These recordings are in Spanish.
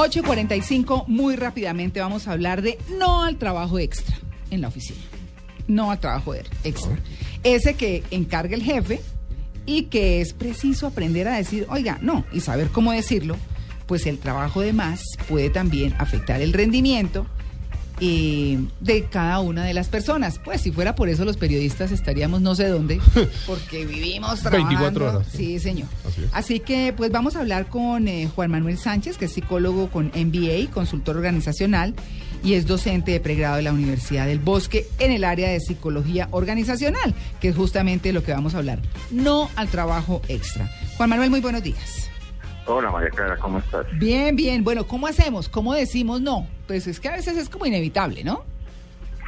8.45, muy rápidamente vamos a hablar de no al trabajo extra en la oficina. No al trabajo er- extra. Ese que encarga el jefe y que es preciso aprender a decir, oiga, no, y saber cómo decirlo, pues el trabajo de más puede también afectar el rendimiento eh, de cada una de las personas. Pues si fuera por eso los periodistas estaríamos no sé dónde, porque vivimos trabajando. 24 horas. Sí, señor. Así. Así que pues vamos a hablar con eh, Juan Manuel Sánchez, que es psicólogo con MBA, consultor organizacional y es docente de pregrado de la Universidad del Bosque en el área de psicología organizacional, que es justamente lo que vamos a hablar. No al trabajo extra. Juan Manuel, muy buenos días. Hola María Clara, ¿cómo estás? Bien, bien. Bueno, ¿cómo hacemos? ¿Cómo decimos no? Pues es que a veces es como inevitable, ¿no?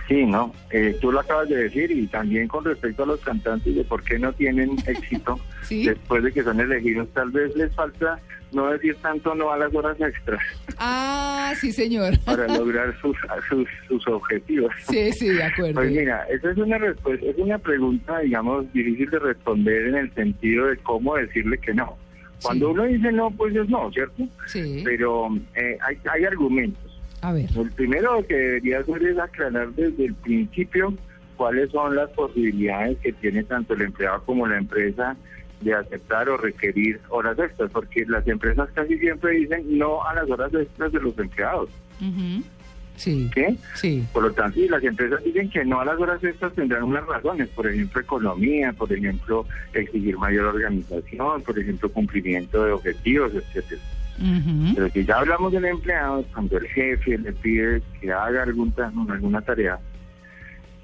Sí, ¿no? Eh, tú lo acabas de decir y también con respecto a los cantantes de por qué no tienen éxito Sí. después de que son elegidos, tal vez les falta no decir tanto no a las horas extras Ah, sí, señor. para lograr sus, sus, sus objetivos. Sí, sí, de acuerdo. Pues mira, esa es una respuesta, es una pregunta, digamos, difícil de responder en el sentido de cómo decirle que no. Cuando Sí. uno dice no, pues es no, ¿cierto? Sí. Pero eh, hay, hay argumentos. A ver. El primero que debería hacer es aclarar desde el principio cuáles son las posibilidades que tiene tanto el empleado como la empresa de aceptar o requerir horas extras, porque las empresas casi siempre dicen no a las horas extras de los empleados. Ujú. Sí. ¿sí? Sí. Por lo tanto, si las empresas dicen que no a las horas extras tendrán unas razones, por ejemplo, economía, por ejemplo, exigir mayor organización, por ejemplo, cumplimiento de objetivos, etcétera. Pero si ya hablamos del empleado, cuando el jefe le pide que haga algún alguna tarea,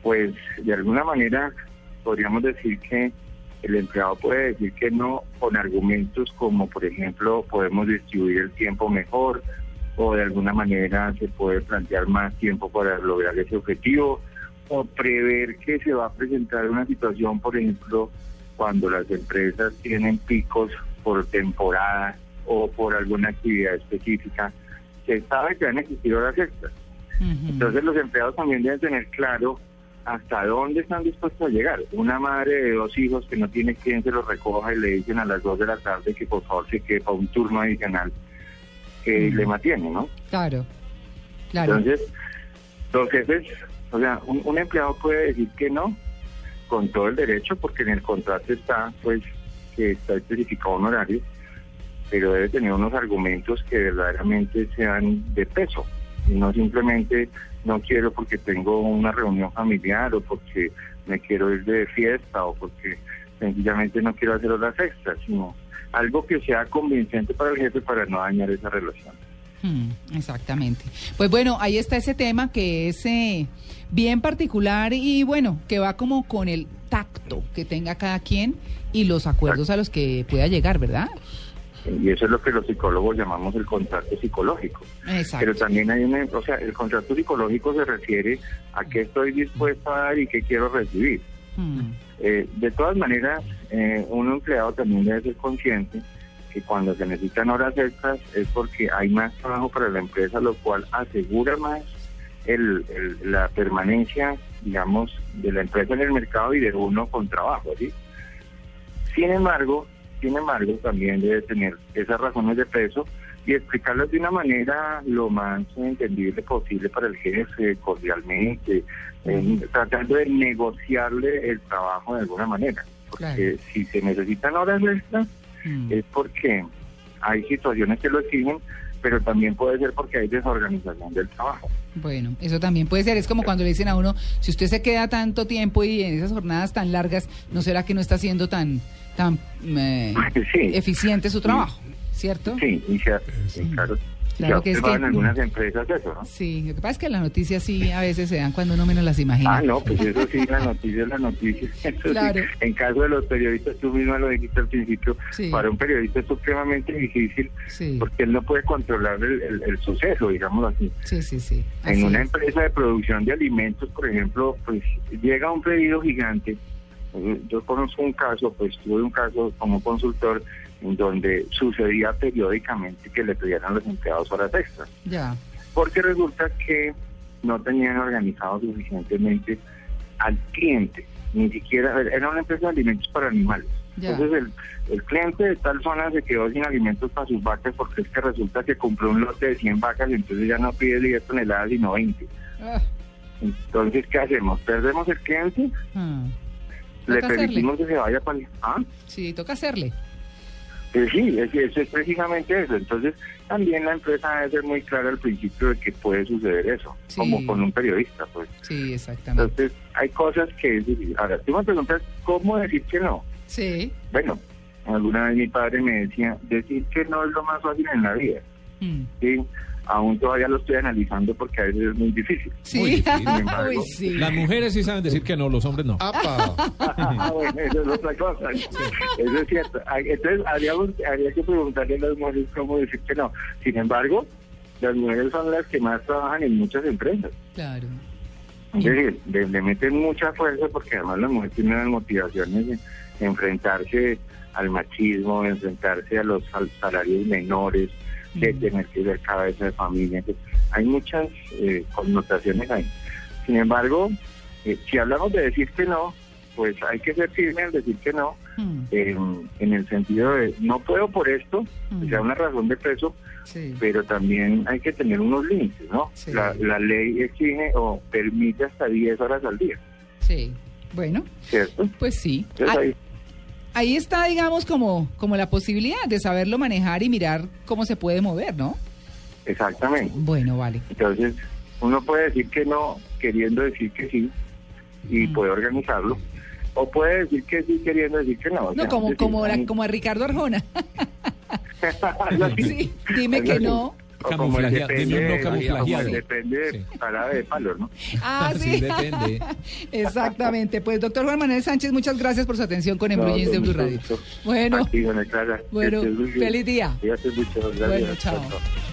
pues de alguna manera podríamos decir que el empleado puede decir que no con argumentos como, por ejemplo, podemos distribuir el tiempo mejor o de alguna manera se puede plantear más tiempo para lograr ese objetivo o prever que se va a presentar una situación, por ejemplo, cuando las empresas tienen picos por temporada o por alguna actividad específica, se sabe que van a existir horas extras. Entonces los empleados también deben tener claro hasta dónde están dispuestos a llegar. Una madre de dos hijos que no tiene quien se los recoja y le dicen a las dos de la tarde que por favor se quede para un turno adicional que le mantiene, ¿no? Claro. Claro. Entonces, los jefes, o sea, un, un empleado puede decir que no con todo el derecho porque en el contrato está, pues, que está especificado un horario, pero debe tener unos argumentos que verdaderamente sean de peso y no simplemente no quiero porque tengo una reunión familiar o porque me quiero ir de fiesta o porque sencillamente no quiero hacer horas extras, sino algo que sea convincente para el jefe para no dañar esa relación. Mm, exactamente. Pues bueno, ahí está ese tema que es eh, bien particular y bueno, que va como con el tacto que tenga cada quien y los acuerdos a los que pueda llegar, ¿verdad? Y eso es lo que los psicólogos llamamos el contrato psicológico. Pero Exacto. también hay una, o sea, el contrato psicológico se refiere a qué estoy dispuesto a dar y qué quiero recibir. Mm, Eh, de todas maneras, eh, un empleado también debe ser consciente que cuando se necesitan horas extras es porque hay más trabajo para la empresa, lo cual asegura más el, el- la permanencia, digamos, de la empresa en el mercado y de uno con trabajo, ¿sí? Sin embargo, sin embargo, también debe tener esas razones de peso y explicarlas de una manera lo más entendible posible para el jefe, cordialmente, eh, tratando de negociarle el trabajo de alguna manera. Porque Claro. si se necesitan horas extras, mm. es porque hay situaciones que lo exigen, pero también puede ser porque hay desorganización del trabajo. Bueno, eso también puede ser. Es como cuando le dicen a uno, si usted se queda tanto tiempo y en esas jornadas tan largas, ¿no será que no está haciendo tan, tan eh, Sí. eficiente su trabajo? ¿Cierto? Sí, y se, sí, claro. Claro que es que- en algunas empresas eso, ¿no? Sí, lo que pasa es que las noticias sí a veces se dan cuando uno menos las imagina. Ah, no, pues eso sí, la noticia es la noticia. Eso sí. Claro. En caso de los periodistas, tú misma lo dijiste al principio, Sí. para un periodista es supremamente difícil Sí, porque él no puede controlar el, el- el suceso, digámoslo así. sí, sí, sí. En una es. empresa de producción de alimentos, por ejemplo, pues llega un pedido gigante. Yo conozco un caso, pues tuve un caso como consultor en donde sucedía periódicamente que le a los empleados horas extras. Ya. porque resulta que no tenían organizado suficientemente al cliente, ni siquiera, era una empresa de alimentos para animales, Ya. Entonces el, el cliente de tal zona se quedó sin alimentos para sus vacas porque es que resulta que compró un lote de 100 vacas y entonces ya no pide 10 toneladas sino 20. Ah, Entonces, ¿qué hacemos? ¿Perdemos el cliente? ah. ¿Le hacerle. permitimos que se vaya para el... ¿Ah? Sí, toca hacerle. Pues sí, es, es, es precisamente eso. Entonces, también la empresa debe ser muy clara al principio de que puede suceder eso, Sí. como con un periodista, pues. Sí, exactamente. Entonces, hay cosas que es difícil. Ahora, tú me preguntas, ¿cómo decir que no? Sí. Bueno, alguna vez mi padre me decía, decir que no es lo más fácil en la vida. Mm. ¿sí? Aún todavía lo estoy analizando porque a veces es muy difícil. Sí. Muy difícil. Embargo, Uy, sí. Las mujeres sí saben decir que no, los hombres no. ¡Apa! Ah, bueno, eso es otra cosa. Eso es cierto. Ah, Entonces, habríamos, habría que preguntarle a las mujeres cómo decir que no. Sin embargo, las mujeres son las que más trabajan en muchas empresas. Claro. Es decir, le, le meten mucha fuerza porque además las mujeres tienen las motivaciones de enfrentarse al machismo, enfrentarse a los sal- salarios menores, de tener que ser cabeza de familia. Entonces, hay muchas eh, connotaciones ahí. Sin embargo, eh, si hablamos de decir que no, pues hay que ser firme al decir que no, Mm. eh, en el sentido de no puedo por esto, Mm. sea, una razón de peso, Sí. pero también hay que tener unos límites, ¿no? Sí. La, la ley exige o permite hasta 10 horas al día, Sí. Bueno, ¿cierto? pues sí. Entonces, Ah, ahí, Ahí está, digamos, como, como la posibilidad de saberlo manejar y mirar cómo se puede mover, ¿no? exactamente. Bueno, vale. Entonces, uno puede decir que no, queriendo decir que sí, y Mm. puede organizarlo, o puede decir que sí, queriendo decir que no. No, como, decir, como, la- como a Ricardo Arjona. Sí, dime que no. Depende, dime un no camuflajeado. depende de Sí. parada de palos, ¿no? Ah, Sí, sí. depende. Exactamente. Pues, doctor Juan Manuel Sánchez, muchas gracias por su atención con No, Embrujins de Blue Radio. Bueno, bueno, feliz día. Mucho, gracias. Bueno, chao. chao.